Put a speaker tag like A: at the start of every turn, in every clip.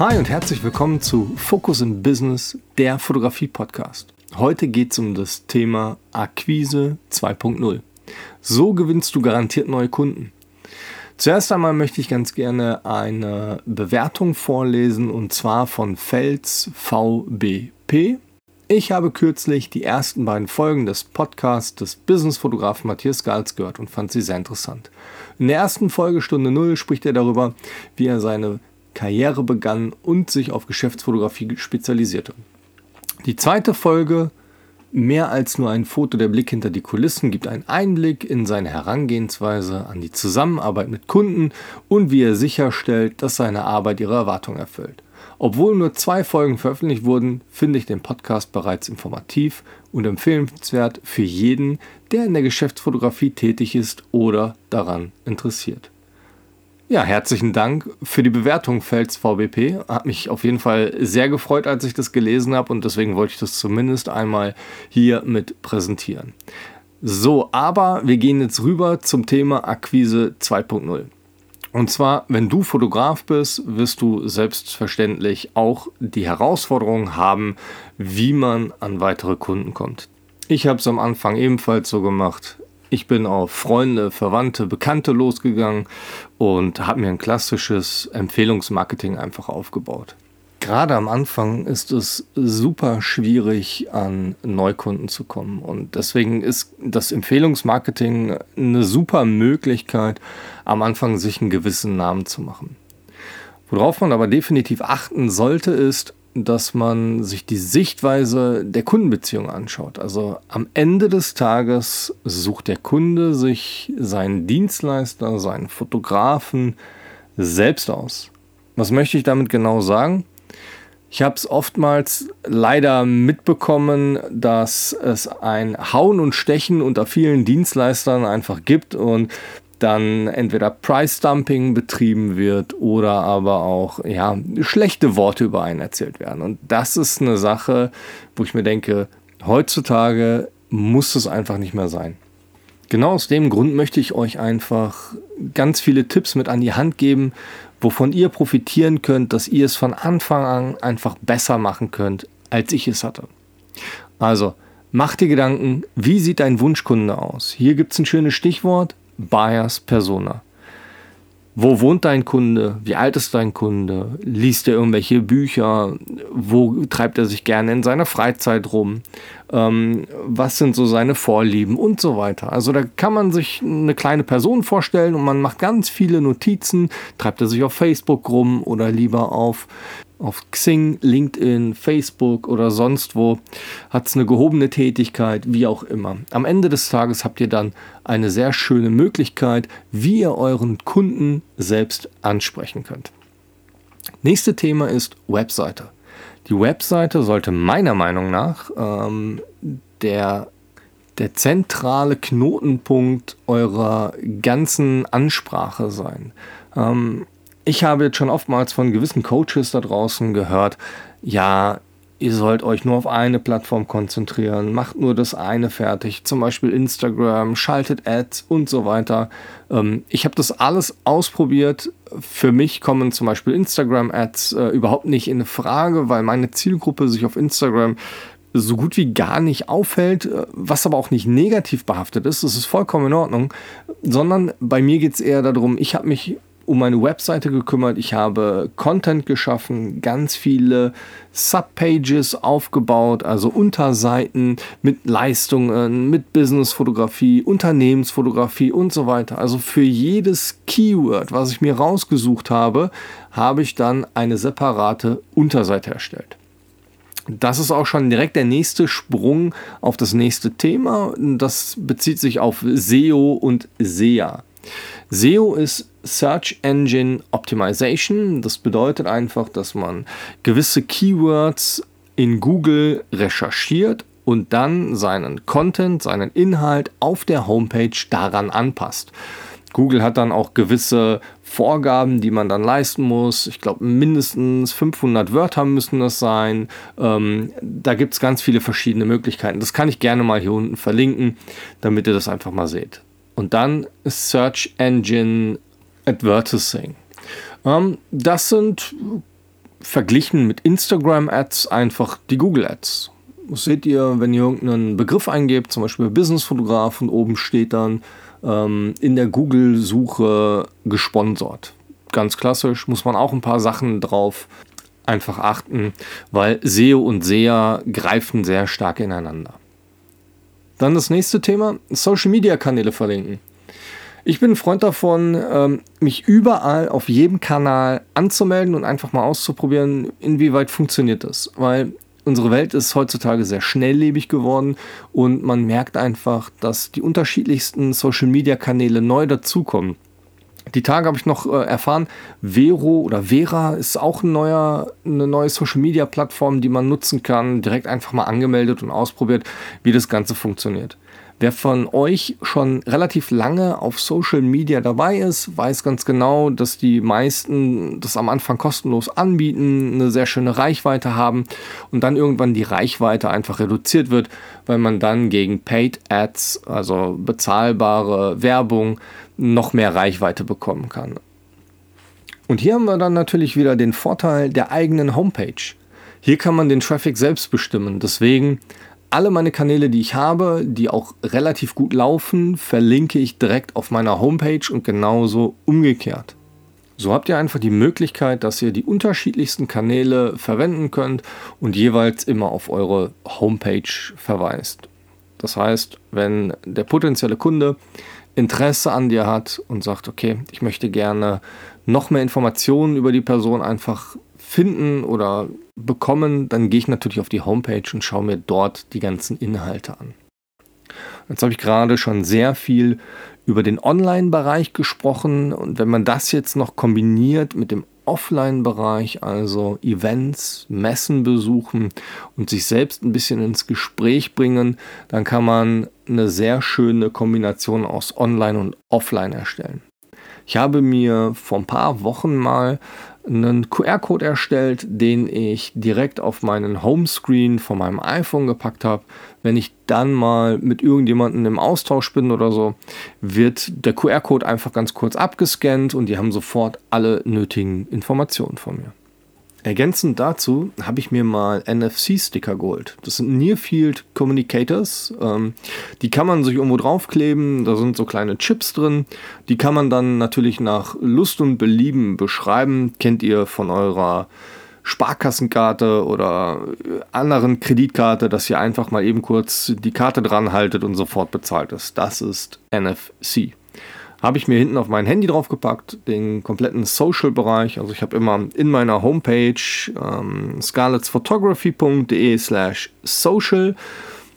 A: Hi und herzlich willkommen zu Focus in Business, der Fotografie-Podcast. Heute geht es um das Thema Akquise 2.0. So gewinnst du garantiert neue Kunden. Zuerst einmal möchte ich ganz gerne eine Bewertung vorlesen und zwar von Fels VBP. Ich habe kürzlich die ersten beiden Folgen des Podcasts des Businessfotografen Matthias Gals gehört und fand sie sehr interessant. In der ersten Folge Stunde Null spricht er darüber, wie er seine Karriere begann und sich auf Geschäftsfotografie spezialisierte. Die zweite Folge Mehr als nur ein Foto der Blick hinter die Kulissen gibt einen Einblick in seine Herangehensweise an die Zusammenarbeit mit Kunden und wie er sicherstellt, dass seine Arbeit ihre Erwartungen erfüllt. Obwohl nur zwei Folgen veröffentlicht wurden, finde ich den Podcast bereits informativ und empfehlenswert für jeden, der in der Geschäftsfotografie tätig ist oder daran interessiert. Ja, herzlichen Dank für die Bewertung Fels VBP. Hat mich auf jeden Fall sehr gefreut, als ich das gelesen habe und deswegen wollte ich das zumindest einmal hier mit präsentieren. So, aber wir gehen jetzt rüber zum Thema Akquise 2.0. Und zwar, wenn du Fotograf bist, wirst du selbstverständlich auch die Herausforderung haben, wie man an weitere Kunden kommt. Ich habe es am Anfang ebenfalls so gemacht. Ich bin auf Freunde, Verwandte, Bekannte losgegangen und habe mir ein klassisches Empfehlungsmarketing einfach aufgebaut. Gerade am Anfang ist es super schwierig, an Neukunden zu kommen. Und deswegen ist das Empfehlungsmarketing eine super Möglichkeit, am Anfang sich einen gewissen Namen zu machen. Worauf man aber definitiv achten sollte, ist, dass man sich die Sichtweise der Kundenbeziehung anschaut. Also am Ende des Tages sucht der Kunde sich seinen Dienstleister, seinen Fotografen selbst aus. Was möchte ich damit genau sagen? Ich habe es oftmals leider mitbekommen, dass es ein Hauen und Stechen unter vielen Dienstleistern einfach gibt und dann entweder Price Dumping betrieben wird oder aber auch ja, schlechte Worte über einen erzählt werden. Und das ist eine Sache, wo ich mir denke, heutzutage muss es einfach nicht mehr sein. Genau aus dem Grund möchte ich euch einfach ganz viele Tipps mit an die Hand geben, wovon ihr profitieren könnt, dass ihr es von Anfang an einfach besser machen könnt, als ich es hatte. Also, mach dir Gedanken, wie sieht dein Wunschkunde aus? Hier gibt es ein schönes Stichwort, Buyers Persona. Wo wohnt dein Kunde? Wie alt ist dein Kunde? Liest er irgendwelche Bücher? Wo treibt er sich gerne in seiner Freizeit rum? Ähm, was sind so seine Vorlieben und so weiter? Also da kann man sich eine kleine Person vorstellen und man macht ganz viele Notizen. Treibt er sich auf Facebook rum oder lieber auf auf Xing, LinkedIn, Facebook oder sonst wo, hat es eine gehobene Tätigkeit, wie auch immer. Am Ende des Tages habt ihr dann eine sehr schöne Möglichkeit, wie ihr euren Kunden selbst ansprechen könnt. Nächste Thema ist Webseite. Die Webseite sollte meiner Meinung nach ähm, der, der zentrale Knotenpunkt eurer ganzen Ansprache sein. Ähm, ich habe jetzt schon oftmals von gewissen Coaches da draußen gehört, ja, ihr sollt euch nur auf eine Plattform konzentrieren, macht nur das eine fertig, zum Beispiel Instagram, schaltet Ads und so weiter. Ähm, ich habe das alles ausprobiert. Für mich kommen zum Beispiel Instagram-Ads äh, überhaupt nicht in Frage, weil meine Zielgruppe sich auf Instagram so gut wie gar nicht auffällt, äh, was aber auch nicht negativ behaftet ist, das ist vollkommen in Ordnung, sondern bei mir geht es eher darum, ich habe mich um meine Webseite gekümmert. Ich habe Content geschaffen, ganz viele Subpages aufgebaut, also Unterseiten mit Leistungen, mit Businessfotografie, Unternehmensfotografie und so weiter. Also für jedes Keyword, was ich mir rausgesucht habe, habe ich dann eine separate Unterseite erstellt. Das ist auch schon direkt der nächste Sprung auf das nächste Thema. Das bezieht sich auf SEO und SEA. SEO ist Search Engine Optimization. Das bedeutet einfach, dass man gewisse Keywords in Google recherchiert und dann seinen Content, seinen Inhalt auf der Homepage daran anpasst. Google hat dann auch gewisse Vorgaben, die man dann leisten muss. Ich glaube, mindestens 500 Wörter müssen das sein. Ähm, da gibt es ganz viele verschiedene Möglichkeiten. Das kann ich gerne mal hier unten verlinken, damit ihr das einfach mal seht. Und dann Search Engine Advertising. Ähm, das sind verglichen mit Instagram-Ads einfach die Google-Ads. Das seht ihr, wenn ihr irgendeinen Begriff eingebt, zum Beispiel Businessfotograf und oben steht dann ähm, in der Google-Suche gesponsert. Ganz klassisch, muss man auch ein paar Sachen drauf einfach achten, weil SEO und SEA greifen sehr stark ineinander. Dann das nächste Thema, Social-Media-Kanäle verlinken. Ich bin ein Freund davon, ähm, mich überall auf jedem Kanal anzumelden und einfach mal auszuprobieren, inwieweit funktioniert das. Weil unsere Welt ist heutzutage sehr schnelllebig geworden und man merkt einfach, dass die unterschiedlichsten Social-Media-Kanäle neu dazukommen. Die Tage habe ich noch äh, erfahren, Vero oder Vera ist auch ein neuer, eine neue Social-Media-Plattform, die man nutzen kann. Direkt einfach mal angemeldet und ausprobiert, wie das Ganze funktioniert. Wer von euch schon relativ lange auf Social Media dabei ist, weiß ganz genau, dass die meisten das am Anfang kostenlos anbieten, eine sehr schöne Reichweite haben und dann irgendwann die Reichweite einfach reduziert wird, weil man dann gegen Paid Ads, also bezahlbare Werbung, noch mehr Reichweite bekommen kann. Und hier haben wir dann natürlich wieder den Vorteil der eigenen Homepage. Hier kann man den Traffic selbst bestimmen. Deswegen alle meine Kanäle, die ich habe, die auch relativ gut laufen, verlinke ich direkt auf meiner Homepage und genauso umgekehrt. So habt ihr einfach die Möglichkeit, dass ihr die unterschiedlichsten Kanäle verwenden könnt und jeweils immer auf eure Homepage verweist. Das heißt, wenn der potenzielle Kunde Interesse an dir hat und sagt, okay, ich möchte gerne noch mehr Informationen über die Person einfach finden oder bekommen, dann gehe ich natürlich auf die Homepage und schaue mir dort die ganzen Inhalte an. Jetzt habe ich gerade schon sehr viel über den Online-Bereich gesprochen und wenn man das jetzt noch kombiniert mit dem Offline-Bereich, also Events, Messen besuchen und sich selbst ein bisschen ins Gespräch bringen, dann kann man eine sehr schöne Kombination aus Online und Offline erstellen. Ich habe mir vor ein paar Wochen mal einen QR-Code erstellt, den ich direkt auf meinen Homescreen von meinem iPhone gepackt habe. Wenn ich dann mal mit irgendjemandem im Austausch bin oder so, wird der QR-Code einfach ganz kurz abgescannt und die haben sofort alle nötigen Informationen von mir. Ergänzend dazu habe ich mir mal NFC-Sticker geholt. Das sind Near-Field Communicators. Ähm, die kann man sich irgendwo draufkleben. Da sind so kleine Chips drin. Die kann man dann natürlich nach Lust und Belieben beschreiben. Kennt ihr von eurer Sparkassenkarte oder anderen Kreditkarte, dass ihr einfach mal eben kurz die Karte dran haltet und sofort bezahlt ist. Das ist NFC habe ich mir hinten auf mein Handy draufgepackt, den kompletten Social-Bereich. Also ich habe immer in meiner Homepage ähm, scarlettsphotography.de slash social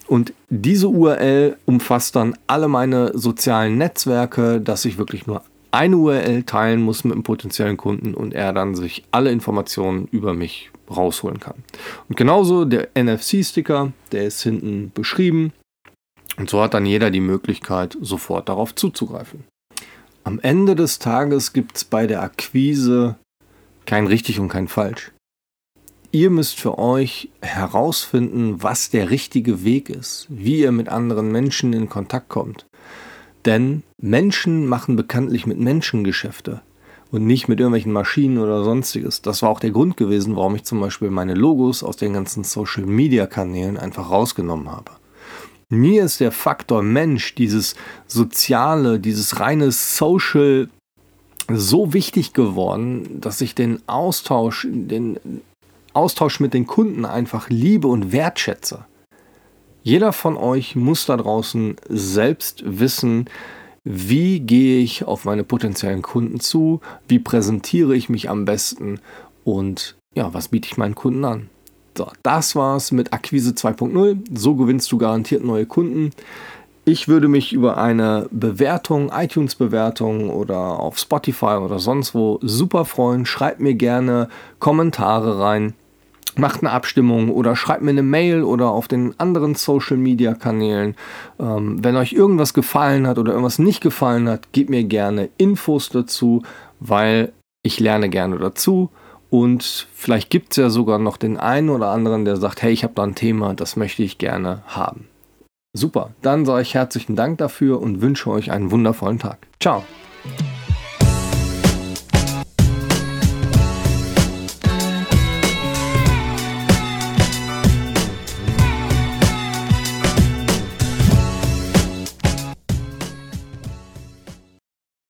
A: und diese URL umfasst dann alle meine sozialen Netzwerke, dass ich wirklich nur eine URL teilen muss mit einem potenziellen Kunden und er dann sich alle Informationen über mich rausholen kann. Und genauso der NFC-Sticker, der ist hinten beschrieben. Und so hat dann jeder die Möglichkeit, sofort darauf zuzugreifen. Am Ende des Tages gibt es bei der Akquise kein richtig und kein falsch. Ihr müsst für euch herausfinden, was der richtige Weg ist, wie ihr mit anderen Menschen in Kontakt kommt. Denn Menschen machen bekanntlich mit Menschen Geschäfte und nicht mit irgendwelchen Maschinen oder sonstiges. Das war auch der Grund gewesen, warum ich zum Beispiel meine Logos aus den ganzen Social-Media-Kanälen einfach rausgenommen habe. Mir ist der Faktor Mensch, dieses Soziale, dieses reine Social so wichtig geworden, dass ich den Austausch, den Austausch mit den Kunden einfach liebe und wertschätze. Jeder von euch muss da draußen selbst wissen, wie gehe ich auf meine potenziellen Kunden zu, wie präsentiere ich mich am besten und ja, was biete ich meinen Kunden an. So, das war's mit Akquise 2.0. So gewinnst du garantiert neue Kunden. Ich würde mich über eine Bewertung, iTunes-Bewertung oder auf Spotify oder sonst wo super freuen. Schreibt mir gerne Kommentare rein, macht eine Abstimmung oder schreibt mir eine Mail oder auf den anderen Social-Media-Kanälen. Ähm, wenn euch irgendwas gefallen hat oder irgendwas nicht gefallen hat, gebt mir gerne Infos dazu, weil ich lerne gerne dazu. Und vielleicht gibt es ja sogar noch den einen oder anderen, der sagt, hey, ich habe da ein Thema, das möchte ich gerne haben. Super, dann sage ich herzlichen Dank dafür und wünsche euch einen wundervollen Tag. Ciao.